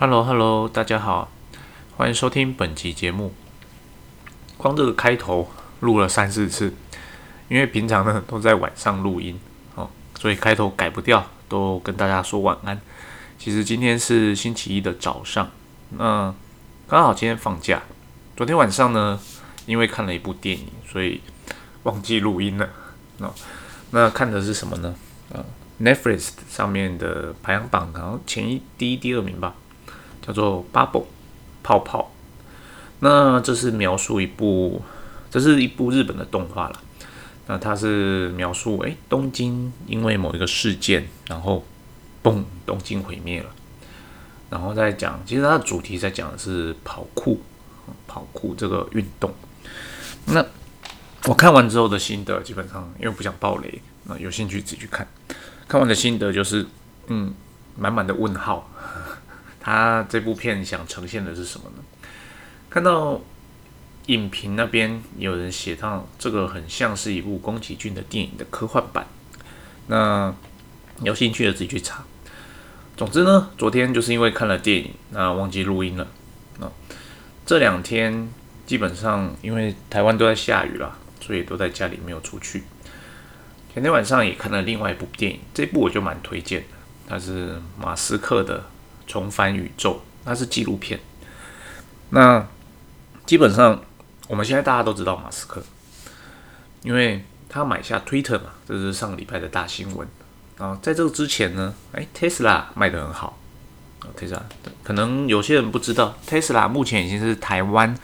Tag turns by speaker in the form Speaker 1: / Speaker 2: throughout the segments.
Speaker 1: Hello，Hello，大家好，欢迎收听本集节目。光这个开头录了三四次，因为平常呢都在晚上录音哦，所以开头改不掉，都跟大家说晚安。其实今天是星期一的早上，那刚好今天放假。昨天晚上呢，因为看了一部电影，所以忘记录音了。那那看的是什么呢？啊，Netflix 上面的排行榜，好像前一、第一、第二名吧。叫做 Bubble 泡泡，那这是描述一部，这是一部日本的动画了。那它是描述，哎，东京因为某一个事件，然后，嘣，东京毁灭了。然后再讲，其实它的主题在讲的是跑酷，跑酷这个运动。那我看完之后的心得，基本上因为不想暴雷，那有兴趣自己去看。看完的心得就是，嗯，满满的问号。他这部片想呈现的是什么呢？看到影评那边有人写到，这个很像是一部宫崎骏的电影的科幻版。那有兴趣的自己去查。总之呢，昨天就是因为看了电影，那忘记录音了。那这两天基本上因为台湾都在下雨了，所以都在家里没有出去。前天晚上也看了另外一部电影，这部我就蛮推荐的，它是马斯克的。重返宇宙，那是纪录片。那基本上，我们现在大家都知道马斯克，因为他买下 Twitter 嘛，这是上个礼拜的大新闻啊。在这个之前呢，哎，Tesla 卖得很好啊。Tesla 可能有些人不知道，Tesla 目前已经是台湾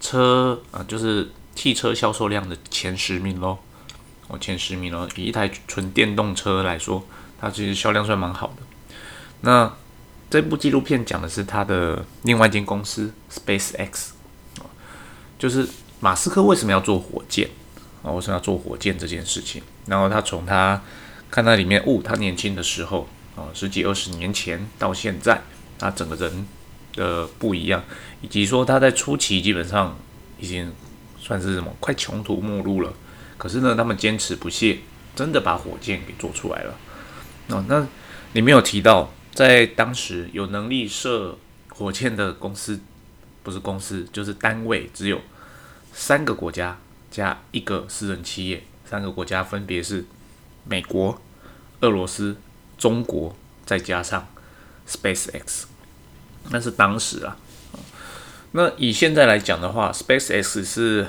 Speaker 1: 车啊，就是汽车销售量的前十名喽。哦，前十名喽。以一台纯电动车来说，它其实销量算蛮好的。那这部纪录片讲的是他的另外一间公司 SpaceX，就是马斯克为什么要做火箭啊？为什么要做火箭这件事情？然后他从他看他里面，哦，他年轻的时候啊，十几二十年前到现在，他整个人的不一样，以及说他在初期基本上已经算是什么快穷途末路了，可是呢，他们坚持不懈，真的把火箭给做出来了。哦，那里面有提到。在当时有能力射火箭的公司，不是公司就是单位，只有三个国家加一个私人企业。三个国家分别是美国、俄罗斯、中国，再加上 SpaceX。那是当时啊。那以现在来讲的话，SpaceX 是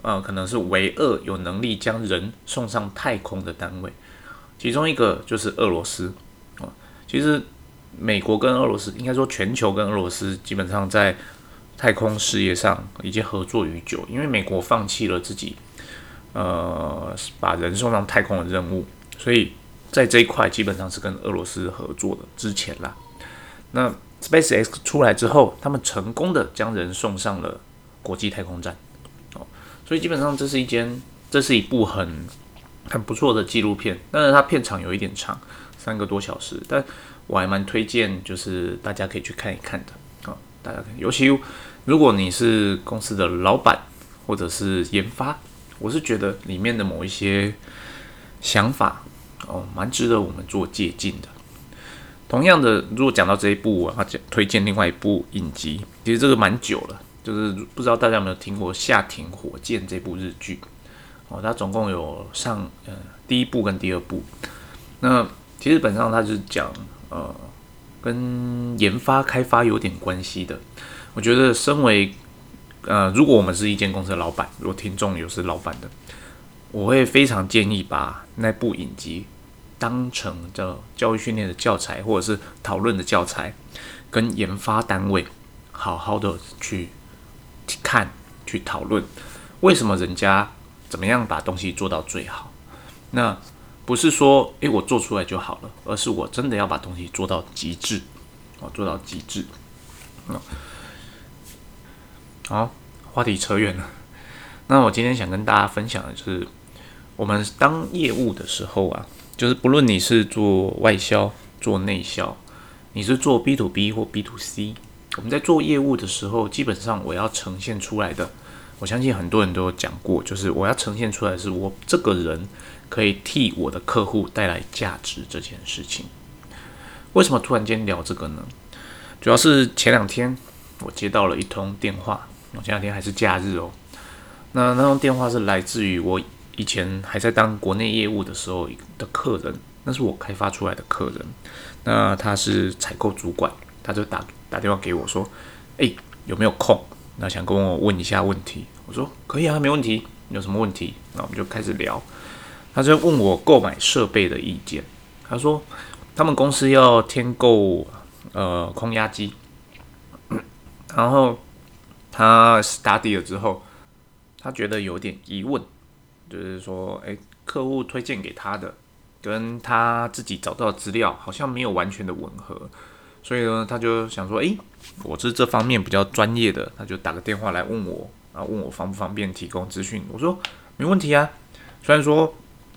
Speaker 1: 呃，可能是唯二有能力将人送上太空的单位。其中一个就是俄罗斯啊，其实。美国跟俄罗斯，应该说全球跟俄罗斯基本上在太空事业上已经合作已久。因为美国放弃了自己呃把人送上太空的任务，所以在这一块基本上是跟俄罗斯合作的。之前啦，那 SpaceX 出来之后，他们成功的将人送上了国际太空站。哦，所以基本上这是一间，这是一部很很不错的纪录片。但是它片长有一点长，三个多小时，但。我还蛮推荐，就是大家可以去看一看的啊。大家看，尤其如果你是公司的老板或者是研发，我是觉得里面的某一些想法哦，蛮值得我们做借鉴的。同样的，如果讲到这一部，我要推荐另外一部影集，其实这个蛮久了，就是不知道大家有没有听过《夏庭火箭》这部日剧哦。它总共有上呃第一部跟第二部，那其实本上它是讲。呃，跟研发开发有点关系的。我觉得，身为呃，如果我们是一间公司的老板，如果听众有是老板的，我会非常建议把那部影集当成叫教育训练的教材，或者是讨论的教材，跟研发单位好好的去看、去讨论，为什么人家怎么样把东西做到最好。那不是说，诶，我做出来就好了，而是我真的要把东西做到极致，哦，做到极致。嗯，好，话题扯远了。那我今天想跟大家分享的是，我们当业务的时候啊，就是不论你是做外销、做内销，你是做 B to B 或 B to C，我们在做业务的时候，基本上我要呈现出来的，我相信很多人都有讲过，就是我要呈现出来是我这个人。可以替我的客户带来价值这件事情，为什么突然间聊这个呢？主要是前两天我接到了一通电话，我前两天还是假日哦。那那通电话是来自于我以前还在当国内业务的时候的客人，那是我开发出来的客人。那他是采购主管，他就打打电话给我说：“哎，有没有空？那想跟我问一下问题。”我说：“可以啊，没问题。有什么问题？”那我们就开始聊。他就问我购买设备的意见。他说他们公司要添购呃空压机，然后他 study 了之后。他觉得有点疑问，就是说，哎，客户推荐给他的，跟他自己找到的资料好像没有完全的吻合，所以呢，他就想说，哎，我是这方面比较专业的，他就打个电话来问我，然后问我方不方便提供资讯。我说没问题啊，虽然说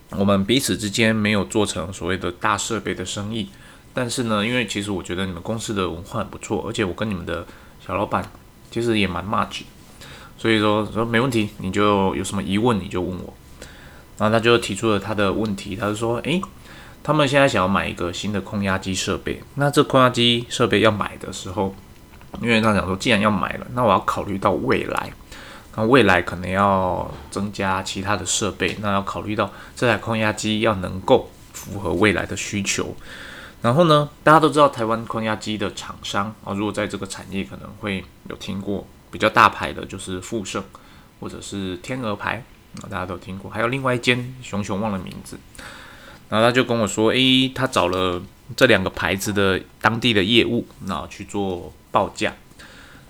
Speaker 1: 我们彼此之间没有做成所谓的大设备的生意，但是呢，因为其实我觉得你们公司的文化很不错，而且我跟你们的小老板其实也蛮 much。所以说说没问题，你就有什么疑问你就问我。然后他就提出了他的问题，他就说：诶，他们现在想要买一个新的空压机设备。那这空压机设备要买的时候，因为他讲说，既然要买了，那我要考虑到未来，那未来可能要增加其他的设备，那要考虑到这台空压机要能够符合未来的需求。然后呢，大家都知道台湾空压机的厂商啊，如果在这个产业可能会有听过。比较大牌的就是富盛，或者是天鹅牌啊，大家都听过。还有另外一间熊熊忘了名字，然后他就跟我说，诶，他找了这两个牌子的当地的业务，那去做报价，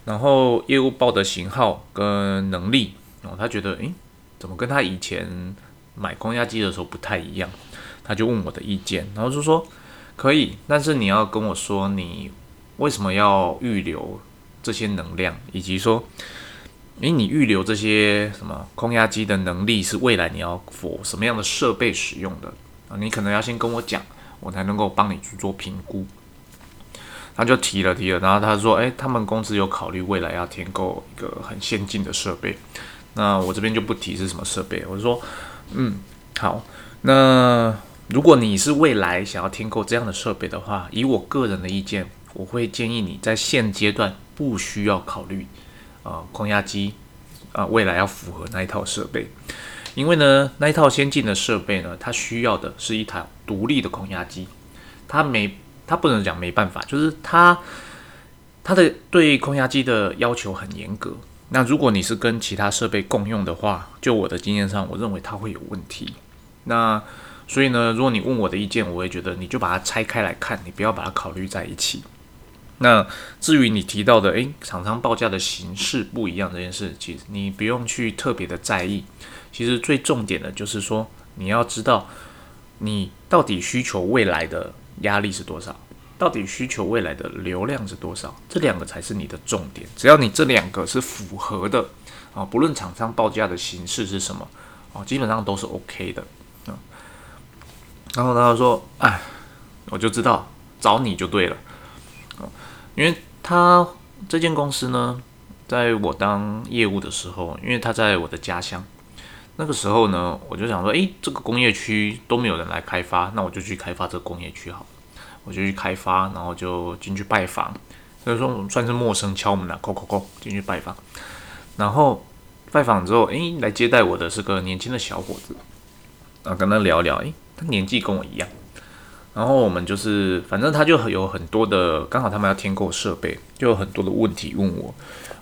Speaker 1: 然后业务报的型号跟能力，然后他觉得，诶，怎么跟他以前买空压机的时候不太一样？他就问我的意见，然后就说可以，但是你要跟我说你为什么要预留。这些能量，以及说，诶，你预留这些什么空压机的能力，是未来你要 for 什么样的设备使用的？你可能要先跟我讲，我才能够帮你去做评估。他就提了提了，然后他说，诶，他们公司有考虑未来要添购一个很先进的设备。那我这边就不提是什么设备，我说，嗯，好，那如果你是未来想要添购这样的设备的话，以我个人的意见，我会建议你在现阶段。不需要考虑，啊，空压机，啊，未来要符合那一套设备，因为呢，那一套先进的设备呢，它需要的是一台独立的空压机，它没，它不能讲没办法，就是它，它的对空压机的要求很严格。那如果你是跟其他设备共用的话，就我的经验上，我认为它会有问题。那所以呢，如果你问我的意见，我会觉得你就把它拆开来看，你不要把它考虑在一起。那至于你提到的，诶，厂商报价的形式不一样这件事，其实你不用去特别的在意。其实最重点的就是说，你要知道你到底需求未来的压力是多少，到底需求未来的流量是多少，这两个才是你的重点。只要你这两个是符合的啊，不论厂商报价的形式是什么哦，基本上都是 OK 的啊。然后他说，哎，我就知道找你就对了。因为他这间公司呢，在我当业务的时候，因为他在我的家乡，那个时候呢，我就想说，诶，这个工业区都没有人来开发，那我就去开发这个工业区好，我就去开发，然后就进去拜访，所以说我们算是陌生敲门了，叩叩叩进去拜访，然后拜访之后，诶，来接待我的是个年轻的小伙子，啊，跟他聊聊，诶，他年纪跟我一样。然后我们就是，反正他就有很多的，刚好他们要添购设备，就有很多的问题问我，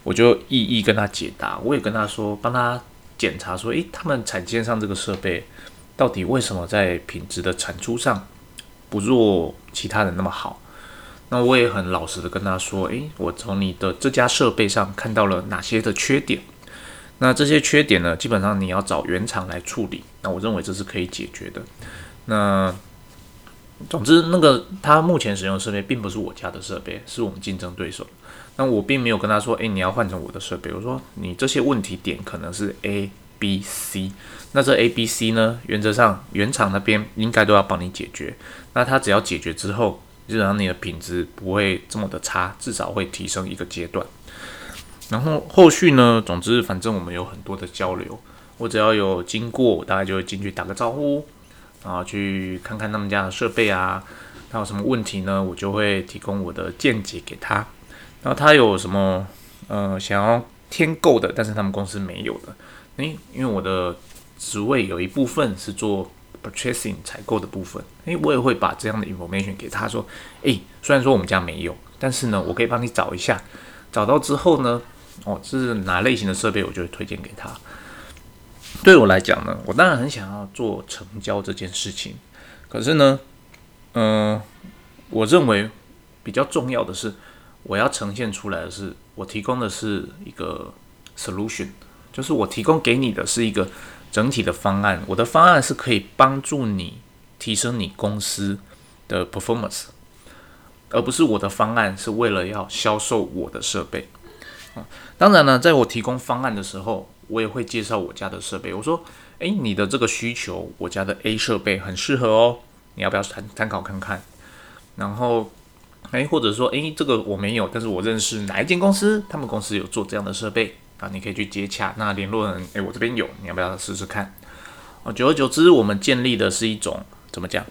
Speaker 1: 我就一一跟他解答。我也跟他说，帮他检查说，诶，他们产线上这个设备到底为什么在品质的产出上不若其他人那么好？那我也很老实的跟他说，诶，我从你的这家设备上看到了哪些的缺点？那这些缺点呢，基本上你要找原厂来处理。那我认为这是可以解决的。那总之，那个他目前使用的设备并不是我家的设备，是我们竞争对手。那我并没有跟他说，诶，你要换成我的设备。我说，你这些问题点可能是 A、B、C。那这 A、B、C 呢，原则上原厂那边应该都要帮你解决。那他只要解决之后，基本上你的品质不会这么的差，至少会提升一个阶段。然后后续呢，总之反正我们有很多的交流，我只要有经过，我大概就会进去打个招呼。然后去看看他们家的设备啊，他有什么问题呢？我就会提供我的见解给他。然后他有什么呃想要添购的，但是他们公司没有的。诶，因为我的职位有一部分是做 purchasing 采购的部分，诶，我也会把这样的 information 给他说，诶，虽然说我们家没有，但是呢，我可以帮你找一下，找到之后呢，哦，是哪类型的设备，我就会推荐给他。对我来讲呢，我当然很想要做成交这件事情，可是呢，嗯，我认为比较重要的是，我要呈现出来的是，我提供的是一个 solution。就是我提供给你的是一个整体的方案，我的方案是可以帮助你提升你公司的 performance，而不是我的方案是为了要销售我的设备啊。当然呢，在我提供方案的时候，我也会介绍我家的设备。我说，诶，你的这个需求，我家的 A 设备很适合哦，你要不要参参考看看？然后，诶，或者说，诶，这个我没有，但是我认识哪一间公司，他们公司有做这样的设备。啊，你可以去接洽那联络人，诶，我这边有，你要不要试试看？哦，久而久之，我们建立的是一种怎么讲？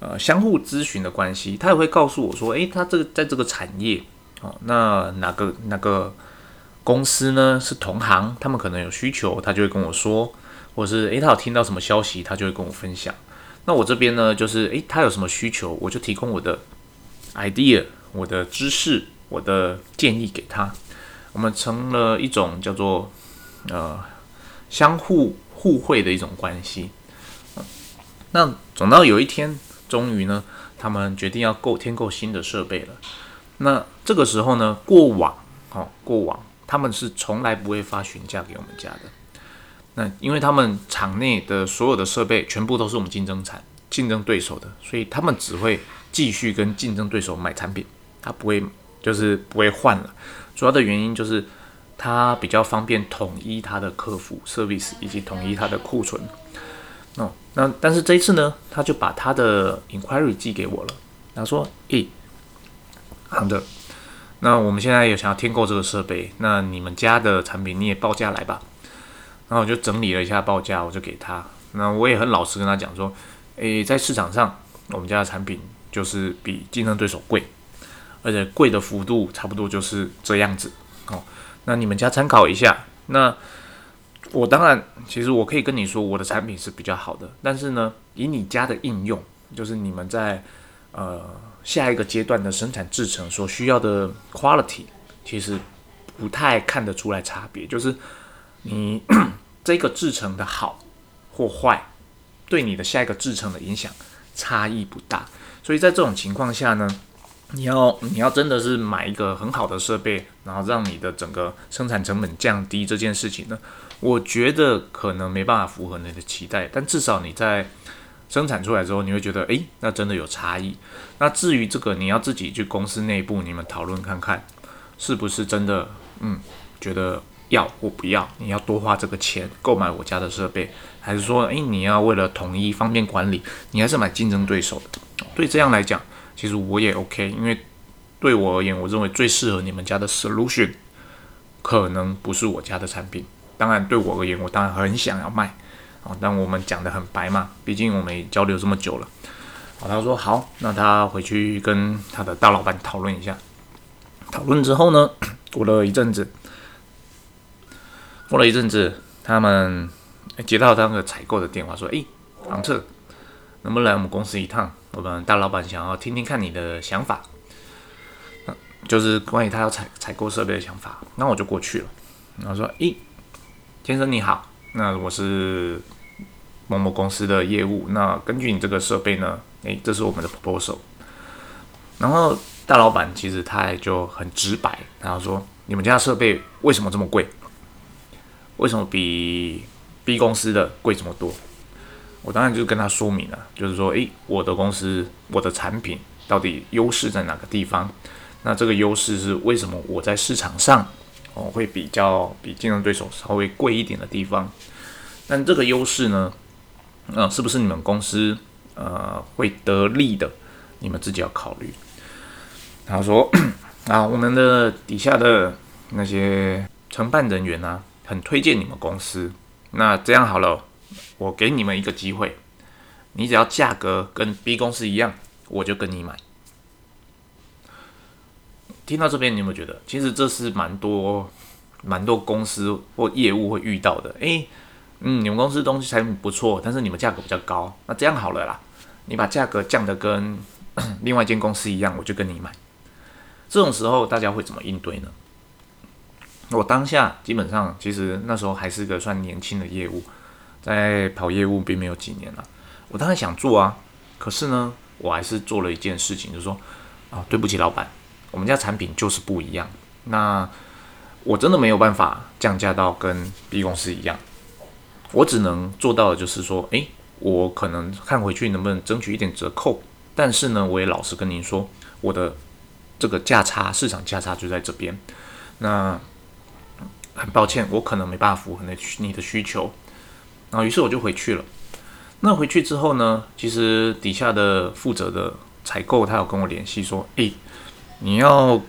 Speaker 1: 呃，相互咨询的关系。他也会告诉我说，诶，他这个在这个产业，哦，那哪个哪个公司呢是同行，他们可能有需求，他就会跟我说，或者是诶，他有听到什么消息，他就会跟我分享。那我这边呢，就是诶，他有什么需求，我就提供我的 idea、我的知识、我的建议给他。我们成了一种叫做呃相互互惠的一种关系。那总到有一天，终于呢，他们决定要购添购新的设备了。那这个时候呢，过往哦，过往他们是从来不会发询价给我们家的。那因为他们场内的所有的设备全部都是我们竞争产竞争对手的，所以他们只会继续跟竞争对手买产品，他不会就是不会换了。主要的原因就是它比较方便统一它的客服 service 以及统一它的库存。哦，那但是这一次呢，他就把他的 inquiry 寄给我了。他说：“诶，好的，那我们现在有想要添购这个设备，那你们家的产品你也报价来吧。”然后我就整理了一下报价，我就给他。那我也很老实跟他讲说：“诶，在市场上，我们家的产品就是比竞争对手贵。”而且贵的幅度差不多就是这样子哦。那你们家参考一下。那我当然，其实我可以跟你说，我的产品是比较好的。但是呢，以你家的应用，就是你们在呃下一个阶段的生产制成所需要的 quality，其实不太看得出来差别。就是你 这个制成的好或坏，对你的下一个制成的影响差异不大。所以在这种情况下呢。你要你要真的是买一个很好的设备，然后让你的整个生产成本降低这件事情呢，我觉得可能没办法符合你的期待。但至少你在生产出来之后，你会觉得，诶，那真的有差异。那至于这个，你要自己去公司内部你们讨论看看，是不是真的，嗯，觉得要或不要，你要多花这个钱购买我家的设备，还是说，诶，你要为了统一方便管理，你还是买竞争对手的？对这样来讲。其实我也 OK，因为对我而言，我认为最适合你们家的 solution 可能不是我家的产品。当然，对我而言，我当然很想要卖啊。但我们讲的很白嘛，毕竟我们也交流这么久了。好，他说好，那他回去跟他的大老板讨论一下。讨论之后呢，过了一阵子，过了一阵子，他们接到那个采购的电话，说：“诶，昂特，能不能来我们公司一趟？”我们大老板想要听听看你的想法，就是关于他要采采购设备的想法。那我就过去了。然后说：“咦，先生你好，那我是某某公司的业务。那根据你这个设备呢，诶，这是我们的 proposal。”然后大老板其实他也就很直白，然后说：“你们家设备为什么这么贵？为什么比 B 公司的贵这么多？”我当然就跟他说明了，就是说，诶，我的公司，我的产品到底优势在哪个地方？那这个优势是为什么我在市场上哦会比较比竞争对手稍微贵一点的地方？但这个优势呢，嗯，是不是你们公司呃会得利的？你们自己要考虑。他说 啊，我们的底下的那些承办人员呢，很推荐你们公司。那这样好了。我给你们一个机会，你只要价格跟 B 公司一样，我就跟你买。听到这边，你有没有觉得，其实这是蛮多蛮多公司或业务会遇到的？诶，嗯，你们公司东西产品不错，但是你们价格比较高，那这样好了啦，你把价格降得跟 另外一间公司一样，我就跟你买。这种时候大家会怎么应对呢？我当下基本上其实那时候还是个算年轻的业务，在跑业务并没有几年了。我当然想做啊，可是呢，我还是做了一件事情，就是说啊，对不起老板，我们家产品就是不一样。那我真的没有办法降价到跟 B 公司一样，我只能做到的就是说，诶，我可能看回去能不能争取一点折扣，但是呢，我也老实跟您说，我的这个价差市场价差就在这边。那很抱歉，我可能没办法符合你的你的需求。然后于是我就回去了。那回去之后呢？其实底下的负责的采购，他有跟我联系说：“诶，你要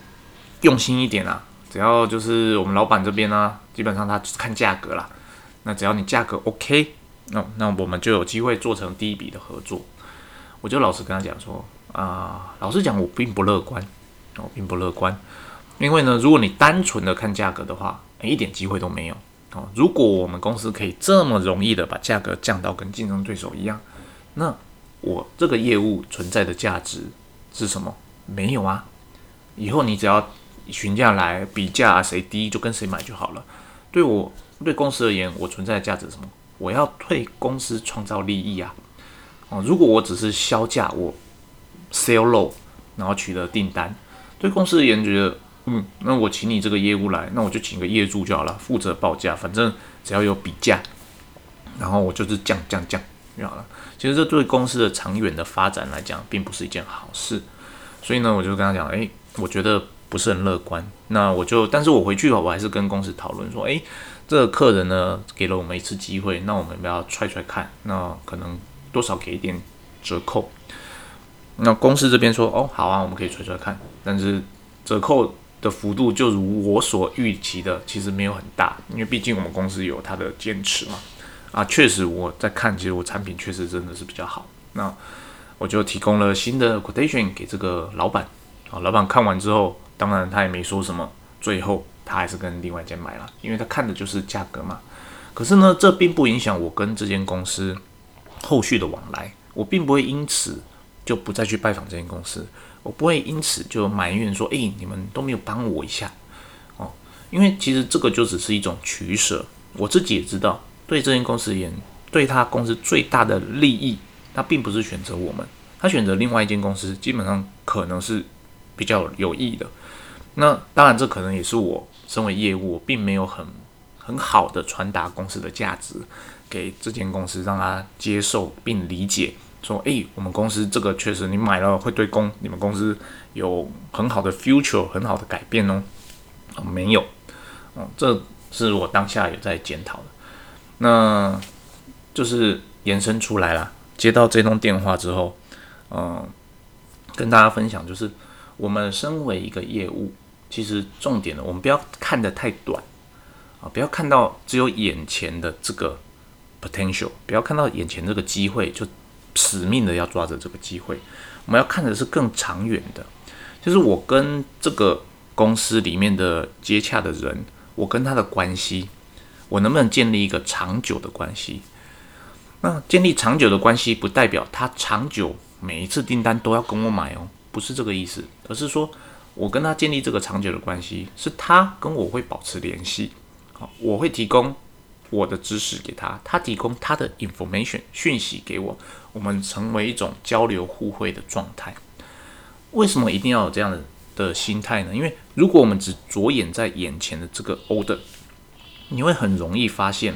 Speaker 1: 用心一点啊！只要就是我们老板这边呢，基本上他看价格啦。那只要你价格 OK，那那我们就有机会做成第一笔的合作。”我就老实跟他讲说：“啊，老实讲，我并不乐观，我并不乐观，因为呢，如果你单纯的看价格的话，一点机会都没有。”哦，如果我们公司可以这么容易的把价格降到跟竞争对手一样，那我这个业务存在的价值是什么？没有啊！以后你只要询价来比价，谁低就跟谁买就好了。对我对公司而言，我存在的价值是什么？我要对公司创造利益啊！哦，如果我只是销价，我 sell low，然后取得订单，对公司而言觉得。嗯，那我请你这个业务来，那我就请个业主就好了，负责报价，反正只要有比价，然后我就是降降降就好了。其实这对公司的长远的发展来讲，并不是一件好事。所以呢，我就跟他讲，哎，我觉得不是很乐观。那我就，但是我回去后，我还是跟公司讨论说，哎，这个客人呢给了我们一次机会，那我们要踹踹看，那可能多少给一点折扣。那公司这边说，哦，好啊，我们可以踹踹看，但是折扣。的幅度就如我所预期的，其实没有很大，因为毕竟我们公司有它的坚持嘛。啊，确实我在看，其实我产品确实真的是比较好。那我就提供了新的 quotation 给这个老板。啊，老板看完之后，当然他也没说什么，最后他还是跟另外一间买了，因为他看的就是价格嘛。可是呢，这并不影响我跟这间公司后续的往来，我并不会因此就不再去拜访这间公司。我不会因此就埋怨说，诶，你们都没有帮我一下，哦，因为其实这个就只是一种取舍。我自己也知道，对这间公司而言，对他公司最大的利益，他并不是选择我们，他选择另外一间公司，基本上可能是比较有益的。那当然，这可能也是我身为业务，并没有很很好的传达公司的价值给这间公司，让他接受并理解。说，诶，我们公司这个确实，你买了会对公你们公司有很好的 future，很好的改变哦。哦，没有，哦，这是我当下有在检讨的。那就是延伸出来了。接到这通电话之后，嗯，跟大家分享，就是我们身为一个业务，其实重点的，我们不要看得太短啊，不要看到只有眼前的这个 potential，不要看到眼前这个机会就。使命的要抓着这个机会，我们要看的是更长远的，就是我跟这个公司里面的接洽的人，我跟他的关系，我能不能建立一个长久的关系？那建立长久的关系，不代表他长久每一次订单都要跟我买哦，不是这个意思，而是说我跟他建立这个长久的关系，是他跟我会保持联系，好，我会提供。我的知识给他，他提供他的 information 讯息给我，我们成为一种交流互惠的状态。为什么一定要有这样的的心态呢？因为如果我们只着眼在眼前的这个 order，你会很容易发现，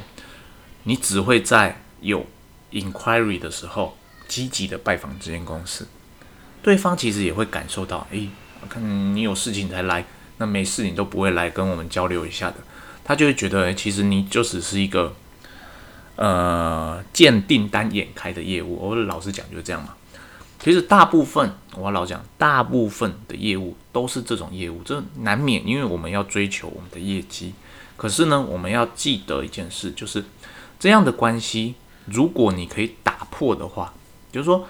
Speaker 1: 你只会在有 inquiry 的时候积极的拜访这间公司，对方其实也会感受到，诶，我看你有事情才来，那没事你都不会来跟我们交流一下的。他就会觉得，其实你就只是一个，呃，见订单眼开的业务。我老实讲就是这样嘛。其实大部分，我老讲，大部分的业务都是这种业务，这难免，因为我们要追求我们的业绩。可是呢，我们要记得一件事，就是这样的关系，如果你可以打破的话，就是说，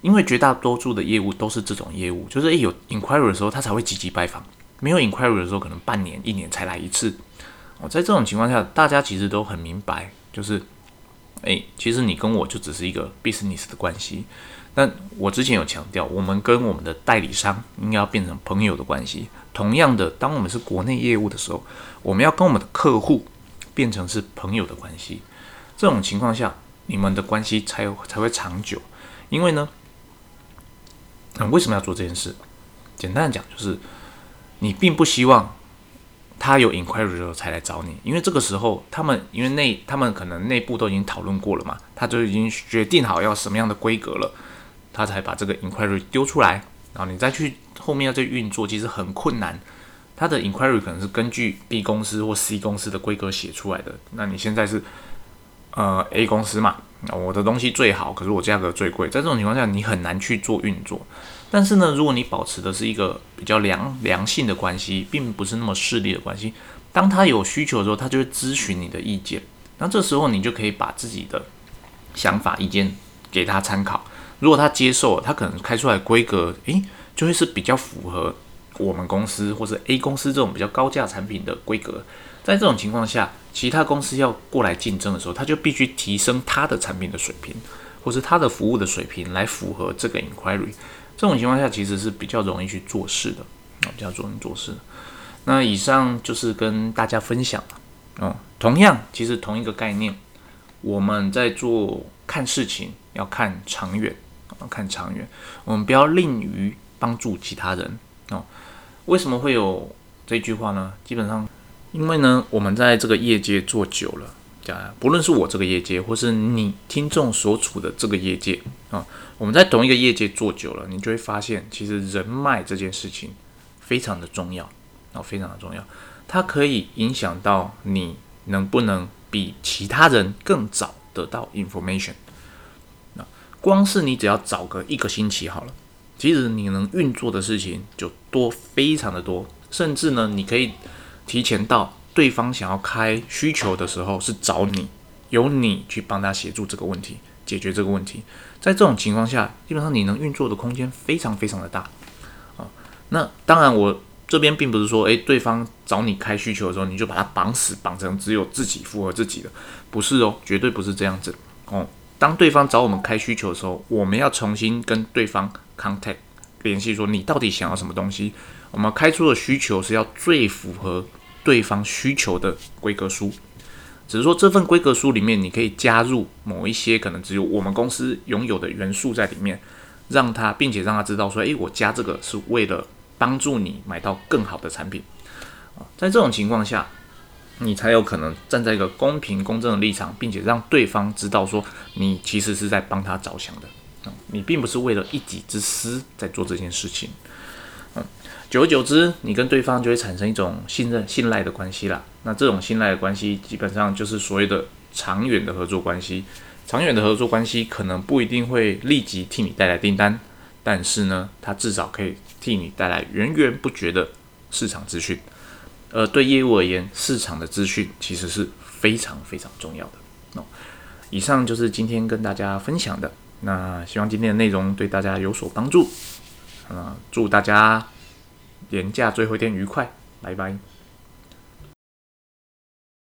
Speaker 1: 因为绝大多数的业务都是这种业务，就是诶有 inquiry 的时候他才会积极拜访，没有 inquiry 的时候可能半年、一年才来一次。哦，在这种情况下，大家其实都很明白，就是诶，其实你跟我就只是一个 business 的关系。但我之前有强调，我们跟我们的代理商应该要变成朋友的关系。同样的，当我们是国内业务的时候，我们要跟我们的客户变成是朋友的关系。这种情况下，你们的关系才有才会长久。因为呢，那为什么要做这件事？简单的讲，就是你并不希望他有 inquiry 的时候才来找你，因为这个时候他们因为内他们可能内部都已经讨论过了嘛，他就已经决定好要什么样的规格了。他才把这个 inquiry 丢出来，然后你再去后面要再运作，其实很困难。他的 inquiry 可能是根据 B 公司或 C 公司的规格写出来的。那你现在是呃 A 公司嘛？我的东西最好，可是我价格最贵。在这种情况下，你很难去做运作。但是呢，如果你保持的是一个比较良良性的关系，并不是那么势利的关系，当他有需求的时候，他就会咨询你的意见。那这时候你就可以把自己的想法、意见给他参考。如果他接受，他可能开出来规格，诶，就会是比较符合我们公司或者 A 公司这种比较高价产品的规格。在这种情况下，其他公司要过来竞争的时候，他就必须提升他的产品的水平，或是他的服务的水平来符合这个 inquiry。这种情况下，其实是比较容易去做事的，啊，比较容易做事。那以上就是跟大家分享哦，同样，其实同一个概念，我们在做看事情要看长远。啊看长远，我们不要吝于帮助其他人哦。为什么会有这句话呢？基本上，因为呢，我们在这个业界做久了，啊，不论是我这个业界，或是你听众所处的这个业界啊，我们在同一个业界做久了，你就会发现，其实人脉这件事情非常的重要啊，非常的重要，它可以影响到你能不能比其他人更早得到 information。那光是你只要找个一个星期好了，其实你能运作的事情就多非常的多，甚至呢，你可以提前到对方想要开需求的时候是找你，由你去帮他协助这个问题，解决这个问题。在这种情况下，基本上你能运作的空间非常非常的大啊。那当然，我这边并不是说，诶，对方找你开需求的时候，你就把它绑死，绑成只有自己符合自己的，不是哦，绝对不是这样子哦。当对方找我们开需求的时候，我们要重新跟对方 contact 联系，说你到底想要什么东西？我们开出的需求是要最符合对方需求的规格书，只是说这份规格书里面你可以加入某一些可能只有我们公司拥有的元素在里面，让他并且让他知道说，诶，我加这个是为了帮助你买到更好的产品啊。在这种情况下。你才有可能站在一个公平公正的立场，并且让对方知道说你其实是在帮他着想的啊，你并不是为了一己之私在做这件事情。久而久之，你跟对方就会产生一种信任、信赖的关系啦。那这种信赖的关系，基本上就是所谓的长远的合作关系。长远的合作关系可能不一定会立即替你带来订单，但是呢，它至少可以替你带来源源不绝的市场资讯。呃，对业务而言，市场的资讯其实是非常非常重要的。哦，以上就是今天跟大家分享的。那希望今天的内容对大家有所帮助。啊，祝大家年假最后一天愉快，拜拜。